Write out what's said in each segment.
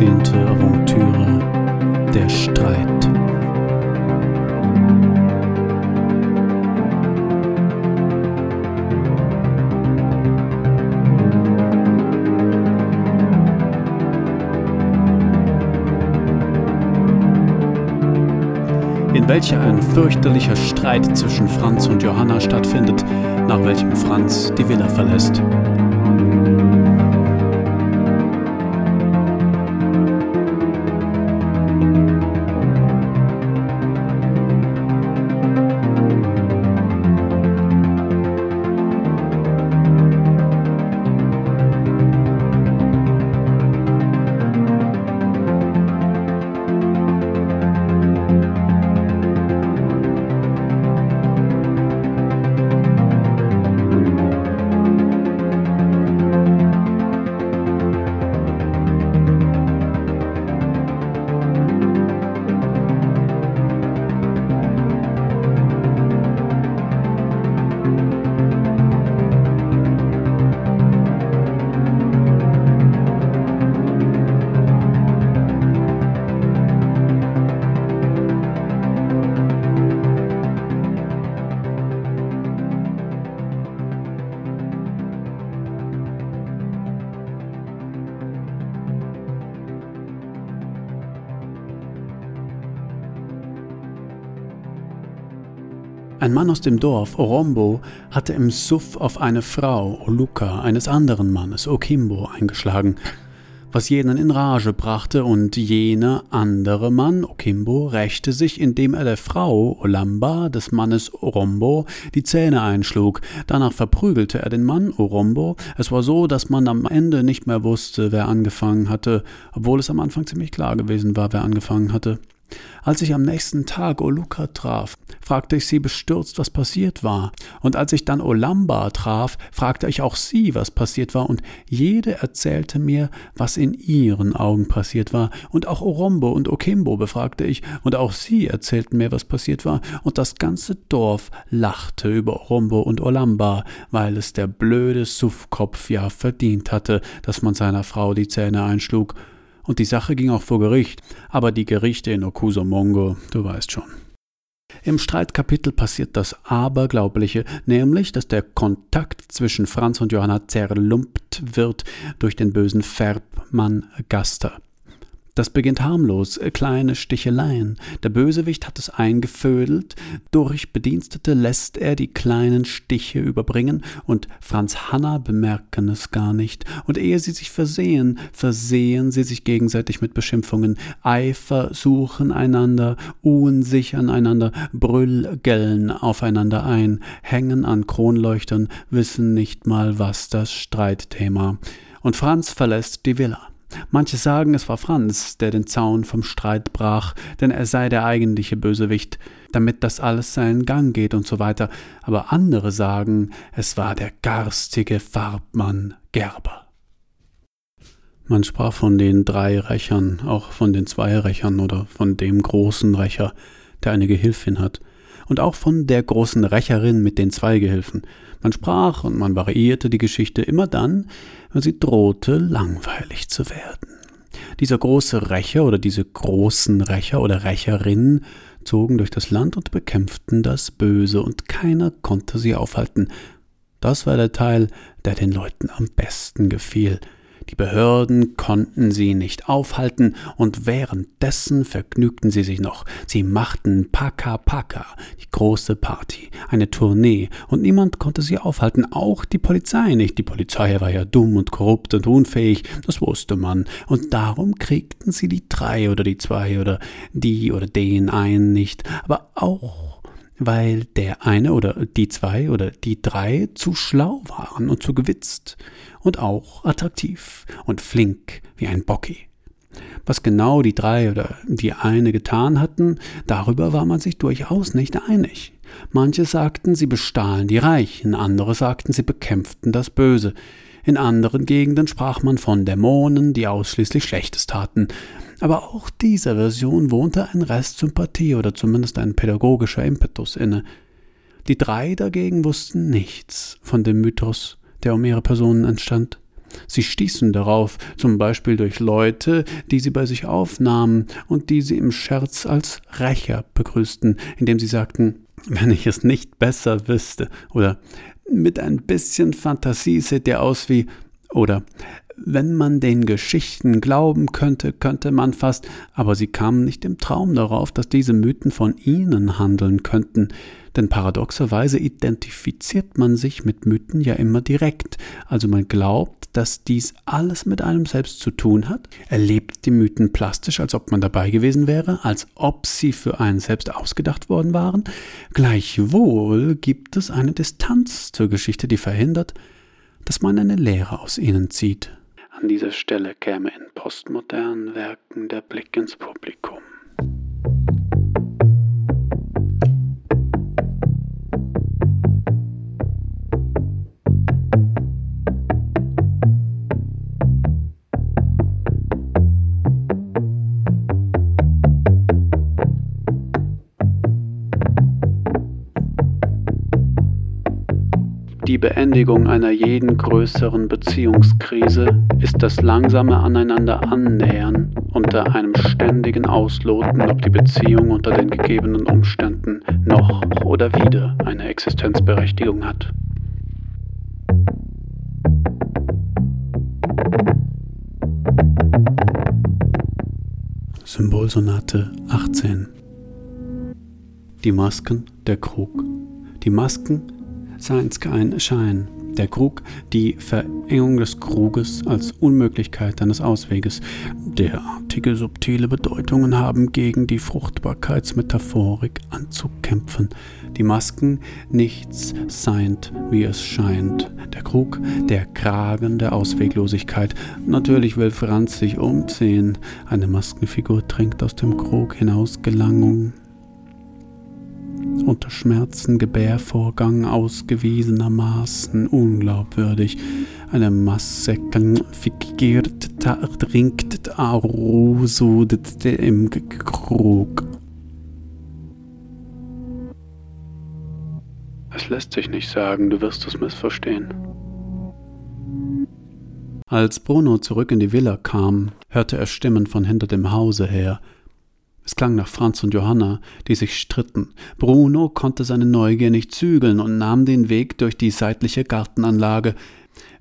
zehnte Aventüre Der Streit. in welcher ein fürchterlicher Streit zwischen Franz und Johanna stattfindet, nach welchem Franz die Villa verlässt. Mann aus dem Dorf, Orombo, hatte im Suff auf eine Frau, Oluka, eines anderen Mannes, Okimbo, eingeschlagen, was jenen in Rage brachte, und jener andere Mann, Okimbo, rächte sich, indem er der Frau, Olamba, des Mannes Orombo, die Zähne einschlug. Danach verprügelte er den Mann, Orombo. Es war so, dass man am Ende nicht mehr wusste, wer angefangen hatte, obwohl es am Anfang ziemlich klar gewesen war, wer angefangen hatte. Als ich am nächsten Tag Oluka traf, fragte ich sie bestürzt, was passiert war. Und als ich dann Olamba traf, fragte ich auch sie, was passiert war, und jede erzählte mir, was in ihren Augen passiert war. Und auch Orombo und Okimbo befragte ich, und auch sie erzählten mir, was passiert war. Und das ganze Dorf lachte über Orombo und Olamba, weil es der blöde Suffkopf ja verdient hatte, dass man seiner Frau die Zähne einschlug und die Sache ging auch vor Gericht, aber die Gerichte in Okusomongo, du weißt schon. Im Streitkapitel passiert das Aberglaubliche, nämlich, dass der Kontakt zwischen Franz und Johanna zerlumpt wird durch den bösen Färbmann Gaster. Das beginnt harmlos, kleine Sticheleien. Der Bösewicht hat es eingefödelt, durch Bedienstete lässt er die kleinen Stiche überbringen, und Franz Hanna bemerken es gar nicht. Und ehe sie sich versehen, versehen sie sich gegenseitig mit Beschimpfungen, Eifer suchen einander, uhen sich aneinander, brüllgellen aufeinander ein, hängen an Kronleuchtern, wissen nicht mal, was das Streitthema. Und Franz verlässt die Villa. Manche sagen, es war Franz, der den Zaun vom Streit brach, denn er sei der eigentliche Bösewicht, damit das alles seinen Gang geht und so weiter. Aber andere sagen, es war der garstige Farbmann Gerber. Man sprach von den drei Rächern, auch von den zwei Rächern oder von dem großen Rächer, der eine Gehilfin hat, und auch von der großen Rächerin mit den zwei Gehilfen. Man sprach und man variierte die Geschichte immer dann, wenn sie drohte, langweilig zu werden. Dieser große Rächer oder diese großen Rächer oder Rächerinnen zogen durch das Land und bekämpften das Böse, und keiner konnte sie aufhalten. Das war der Teil, der den Leuten am besten gefiel, die Behörden konnten sie nicht aufhalten, und währenddessen vergnügten sie sich noch. Sie machten Paka Paka, die große Party, eine Tournee, und niemand konnte sie aufhalten, auch die Polizei nicht. Die Polizei war ja dumm und korrupt und unfähig, das wusste man, und darum kriegten sie die drei oder die zwei oder die oder den einen nicht, aber auch weil der eine oder die zwei oder die drei zu schlau waren und zu gewitzt und auch attraktiv und flink wie ein Bocki. Was genau die drei oder die eine getan hatten, darüber war man sich durchaus nicht einig. Manche sagten, sie bestahlen die Reichen, andere sagten, sie bekämpften das Böse. In anderen Gegenden sprach man von Dämonen, die ausschließlich Schlechtes taten. Aber auch dieser Version wohnte ein Rest Sympathie oder zumindest ein pädagogischer Impetus inne. Die drei dagegen wussten nichts von dem Mythos, der um ihre Personen entstand. Sie stießen darauf, zum Beispiel durch Leute, die sie bei sich aufnahmen und die sie im Scherz als Rächer begrüßten, indem sie sagten, wenn ich es nicht besser wüsste, oder mit ein bisschen Fantasie seht ihr aus wie, oder wenn man den Geschichten glauben könnte, könnte man fast, aber sie kamen nicht im Traum darauf, dass diese Mythen von ihnen handeln könnten, denn paradoxerweise identifiziert man sich mit Mythen ja immer direkt, also man glaubt, dass dies alles mit einem selbst zu tun hat, erlebt die Mythen plastisch, als ob man dabei gewesen wäre, als ob sie für einen selbst ausgedacht worden waren, gleichwohl gibt es eine Distanz zur Geschichte, die verhindert, dass man eine Lehre aus ihnen zieht. An dieser Stelle käme in postmodernen Werken der Blick ins Publikum. Die Beendigung einer jeden größeren Beziehungskrise ist das langsame Aneinander annähern unter einem ständigen Ausloten, ob die Beziehung unter den gegebenen Umständen noch oder wieder eine Existenzberechtigung hat. Symbolsonate 18 Die Masken, der Krug. Die Masken seins kein Schein. Der Krug, die Verengung des Kruges als Unmöglichkeit eines Ausweges. Derartige subtile Bedeutungen haben gegen die Fruchtbarkeitsmetaphorik anzukämpfen. Die Masken nichts seind, wie es scheint. Der Krug, der Kragen der Ausweglosigkeit. Natürlich will Franz sich umziehen. Eine Maskenfigur trinkt aus dem Krug hinaus Gelangung unter Schmerzen Gebärvorgang ausgewiesenermaßen unglaubwürdig. Eine Masse figiert, trinkt, arusudet im Krug. Es lässt sich nicht sagen, du wirst es missverstehen. Als Bruno zurück in die Villa kam, hörte er Stimmen von hinter dem Hause her, es klang nach Franz und Johanna, die sich stritten. Bruno konnte seine Neugier nicht zügeln und nahm den Weg durch die seitliche Gartenanlage,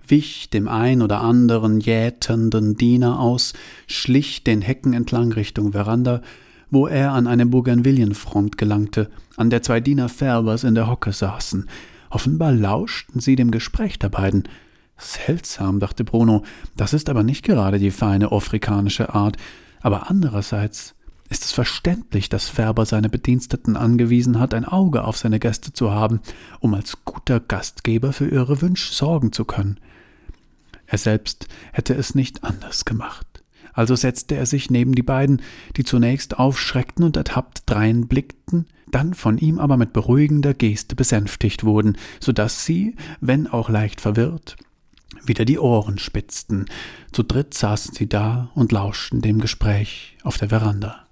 wich dem ein oder anderen jätenden Diener aus, schlich den Hecken entlang Richtung Veranda, wo er an eine Bougainvillenfront gelangte, an der zwei Diener Färbers in der Hocke saßen. Offenbar lauschten sie dem Gespräch der beiden. Seltsam, dachte Bruno, das ist aber nicht gerade die feine afrikanische Art, aber andererseits ist es verständlich, dass Färber seine Bediensteten angewiesen hat, ein Auge auf seine Gäste zu haben, um als guter Gastgeber für ihre Wünsche sorgen zu können. Er selbst hätte es nicht anders gemacht. Also setzte er sich neben die beiden, die zunächst aufschreckten und ertappt drein blickten, dann von ihm aber mit beruhigender Geste besänftigt wurden, so dass sie, wenn auch leicht verwirrt, wieder die Ohren spitzten. Zu dritt saßen sie da und lauschten dem Gespräch auf der Veranda.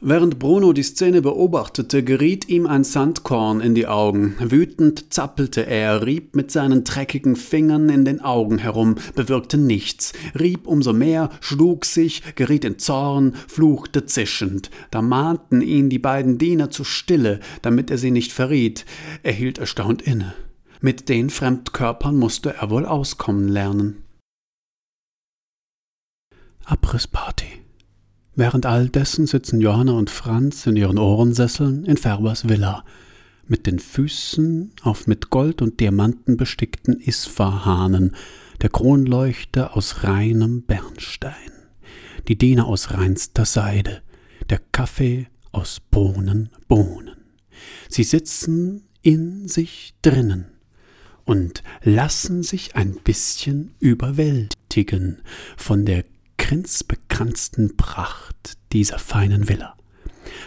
Während Bruno die Szene beobachtete, geriet ihm ein Sandkorn in die Augen. Wütend zappelte er, rieb mit seinen dreckigen Fingern in den Augen herum, bewirkte nichts, rieb umso mehr, schlug sich, geriet in Zorn, fluchte zischend. Da mahnten ihn die beiden Diener zur Stille, damit er sie nicht verriet. Er hielt erstaunt inne. Mit den Fremdkörpern musste er wohl auskommen lernen. Abrissparty. Während all dessen sitzen Johanna und Franz in ihren Ohrensesseln in Färbers Villa, mit den Füßen auf mit Gold und Diamanten bestickten Isfahahnen, der Kronleuchter aus reinem Bernstein, die Diener aus reinster Seide, der Kaffee aus Bohnen, Bohnen. Sie sitzen in sich drinnen und lassen sich ein bisschen überwältigen von der grenzbekranzten Pracht dieser feinen Villa.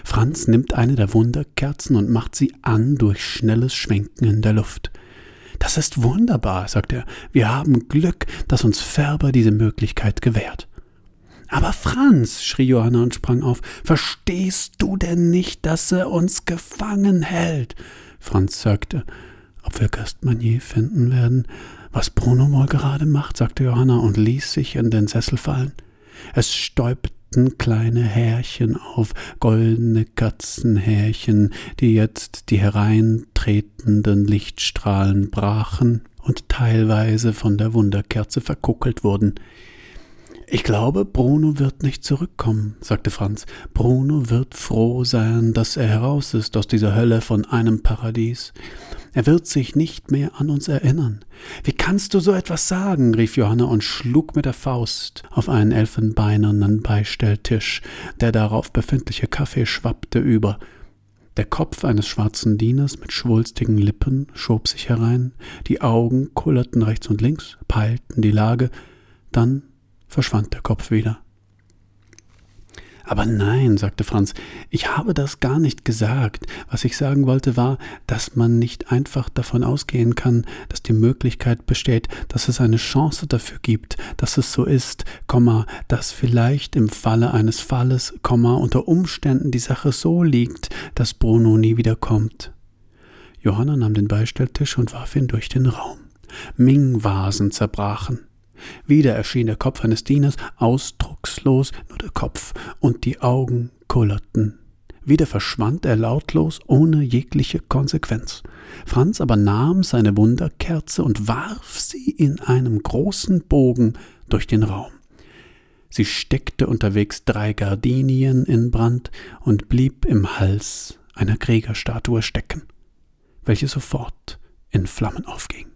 Franz nimmt eine der Wunderkerzen und macht sie an durch schnelles Schwenken in der Luft. Das ist wunderbar, sagt er. Wir haben Glück, dass uns Färber diese Möglichkeit gewährt. Aber Franz, schrie Johanna und sprang auf, verstehst du denn nicht, dass er uns gefangen hält? Franz sagte, ob wir Gastmanier finden werden, Was Bruno wohl gerade macht, sagte Johanna und ließ sich in den Sessel fallen. Es stäubten kleine Härchen auf, goldene Katzenhärchen, die jetzt die hereintretenden Lichtstrahlen brachen und teilweise von der Wunderkerze verkuckelt wurden. Ich glaube, Bruno wird nicht zurückkommen, sagte Franz. Bruno wird froh sein, dass er heraus ist aus dieser Hölle von einem Paradies. Er wird sich nicht mehr an uns erinnern. Wie kannst du so etwas sagen? rief Johanna und schlug mit der Faust auf einen elfenbeinernen Beistelltisch. Der darauf befindliche Kaffee schwappte über. Der Kopf eines schwarzen Dieners mit schwulstigen Lippen schob sich herein, die Augen kullerten rechts und links, peilten die Lage, dann verschwand der Kopf wieder. Aber nein, sagte Franz, ich habe das gar nicht gesagt. Was ich sagen wollte war, dass man nicht einfach davon ausgehen kann, dass die Möglichkeit besteht, dass es eine Chance dafür gibt, dass es so ist, Komma, dass vielleicht im Falle eines Falles, Komma, unter Umständen die Sache so liegt, dass Bruno nie wiederkommt. Johanna nahm den Beistelltisch und warf ihn durch den Raum. Ming-Vasen zerbrachen. Wieder erschien der Kopf eines Dieners, ausdruckslos nur der Kopf, und die Augen kullerten. Wieder verschwand er lautlos, ohne jegliche Konsequenz. Franz aber nahm seine Wunderkerze und warf sie in einem großen Bogen durch den Raum. Sie steckte unterwegs drei Gardinien in Brand und blieb im Hals einer Kriegerstatue stecken, welche sofort in Flammen aufging.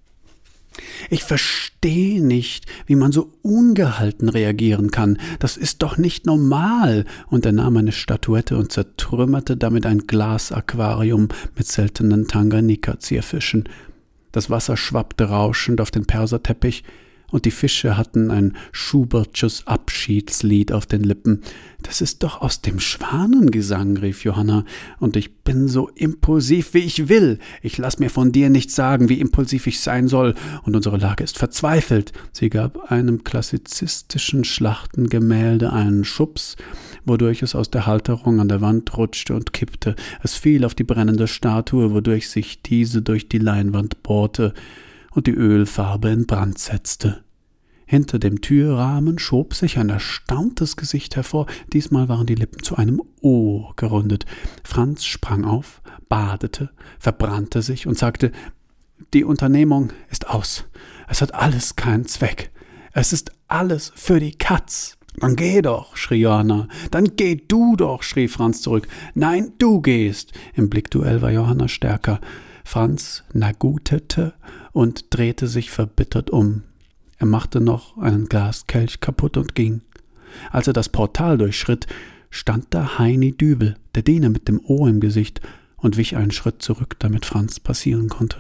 Ich verstehe nicht, wie man so ungehalten reagieren kann. Das ist doch nicht normal. Und er nahm eine Statuette und zertrümmerte damit ein Glasaquarium mit seltenen Tanganika-Zierfischen. Das Wasser schwappte rauschend auf den Perserteppich, und die Fische hatten ein Schubertsches Abschiedslied auf den Lippen. Das ist doch aus dem Schwanengesang, rief Johanna, und ich bin so impulsiv, wie ich will. Ich lass mir von dir nicht sagen, wie impulsiv ich sein soll, und unsere Lage ist verzweifelt. Sie gab einem klassizistischen Schlachtengemälde einen Schubs, wodurch es aus der Halterung an der Wand rutschte und kippte. Es fiel auf die brennende Statue, wodurch sich diese durch die Leinwand bohrte und die Ölfarbe in Brand setzte. Hinter dem Türrahmen schob sich ein erstauntes Gesicht hervor, diesmal waren die Lippen zu einem O gerundet. Franz sprang auf, badete, verbrannte sich und sagte Die Unternehmung ist aus. Es hat alles keinen Zweck. Es ist alles für die Katz. Dann geh doch, schrie Johanna. Dann geh du doch, schrie Franz zurück. Nein, du gehst. Im Blickduell war Johanna stärker. Franz nagutete und drehte sich verbittert um. Er machte noch einen Glaskelch kaputt und ging. Als er das Portal durchschritt, stand da Heini Dübel, der Diener mit dem O im Gesicht, und wich einen Schritt zurück, damit Franz passieren konnte.